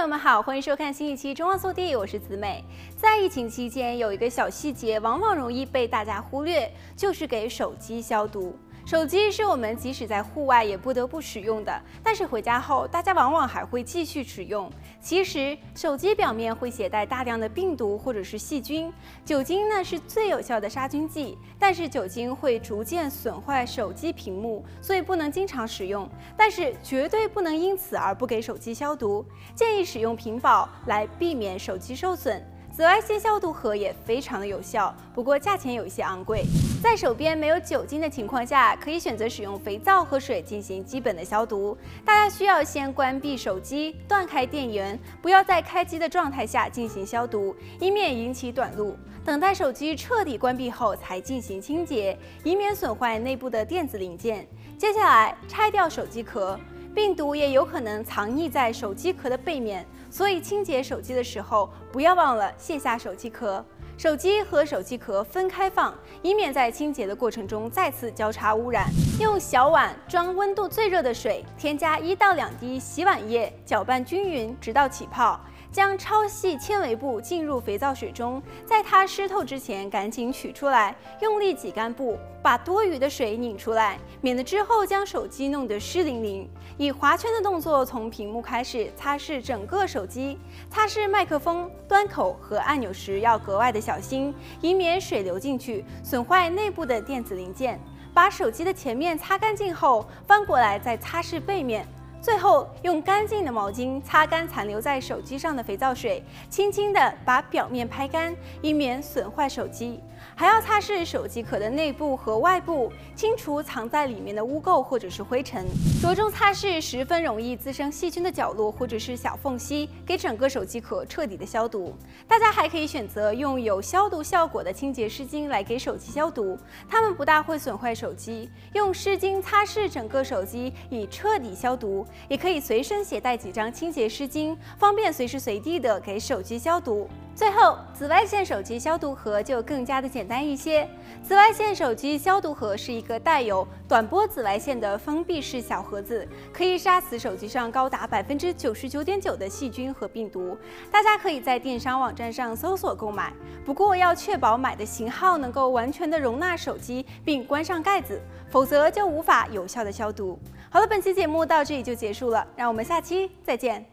朋友们好，欢迎收看新一期《中望速递》，我是子美。在疫情期间，有一个小细节往往容易被大家忽略，就是给手机消毒。手机是我们即使在户外也不得不使用的，但是回家后，大家往往还会继续使用。其实，手机表面会携带大量的病毒或者是细菌，酒精呢是最有效的杀菌剂，但是酒精会逐渐损坏手机屏幕，所以不能经常使用。但是绝对不能因此而不给手机消毒，建议使用屏保来避免手机受损。紫外线消毒盒也非常的有效，不过价钱有一些昂贵。在手边没有酒精的情况下，可以选择使用肥皂和水进行基本的消毒。大家需要先关闭手机，断开电源，不要在开机的状态下进行消毒，以免引起短路。等待手机彻底关闭后才进行清洁，以免损坏内部的电子零件。接下来拆掉手机壳。病毒也有可能藏匿在手机壳的背面，所以清洁手机的时候，不要忘了卸下手机壳。手机和手机壳分开放，以免在清洁的过程中再次交叉污染。用小碗装温度最热的水，添加一到两滴洗碗液，搅拌均匀，直到起泡。将超细纤维布浸入肥皂水中，在它湿透之前赶紧取出来，用力挤干布，把多余的水拧出来，免得之后将手机弄得湿淋淋。以划圈的动作从屏幕开始擦拭整个手机，擦拭麦克风端口和按钮时要格外的小心，以免水流进去损坏内部的电子零件。把手机的前面擦干净后，翻过来再擦拭背面。最后，用干净的毛巾擦干残留在手机上的肥皂水，轻轻地把表面拍干，以免损坏手机。还要擦拭手机壳的内部和外部，清除藏在里面的污垢或者是灰尘。着重擦拭十分容易滋生细菌的角落或者是小缝隙，给整个手机壳彻底的消毒。大家还可以选择用有消毒效果的清洁湿巾来给手机消毒，它们不大会损坏手机。用湿巾擦拭整个手机以彻底消毒，也可以随身携带几张清洁湿巾，方便随时随地的给手机消毒。最后，紫外线手机消毒盒就更加的简单一些。紫外线手机消毒盒是一个带有短波紫外线的封闭式小盒子，可以杀死手机上高达百分之九十九点九的细菌和病毒。大家可以在电商网站上搜索购买，不过要确保买的型号能够完全的容纳手机并关上盖子，否则就无法有效的消毒。好了，本期节目到这里就结束了，让我们下期再见。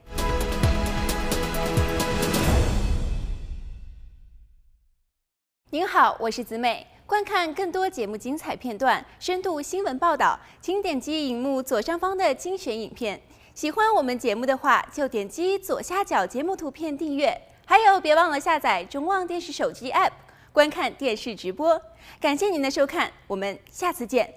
您好，我是子美。观看更多节目精彩片段、深度新闻报道，请点击荧幕左上方的精选影片。喜欢我们节目的话，就点击左下角节目图片订阅。还有，别忘了下载中望电视手机 APP，观看电视直播。感谢您的收看，我们下次见。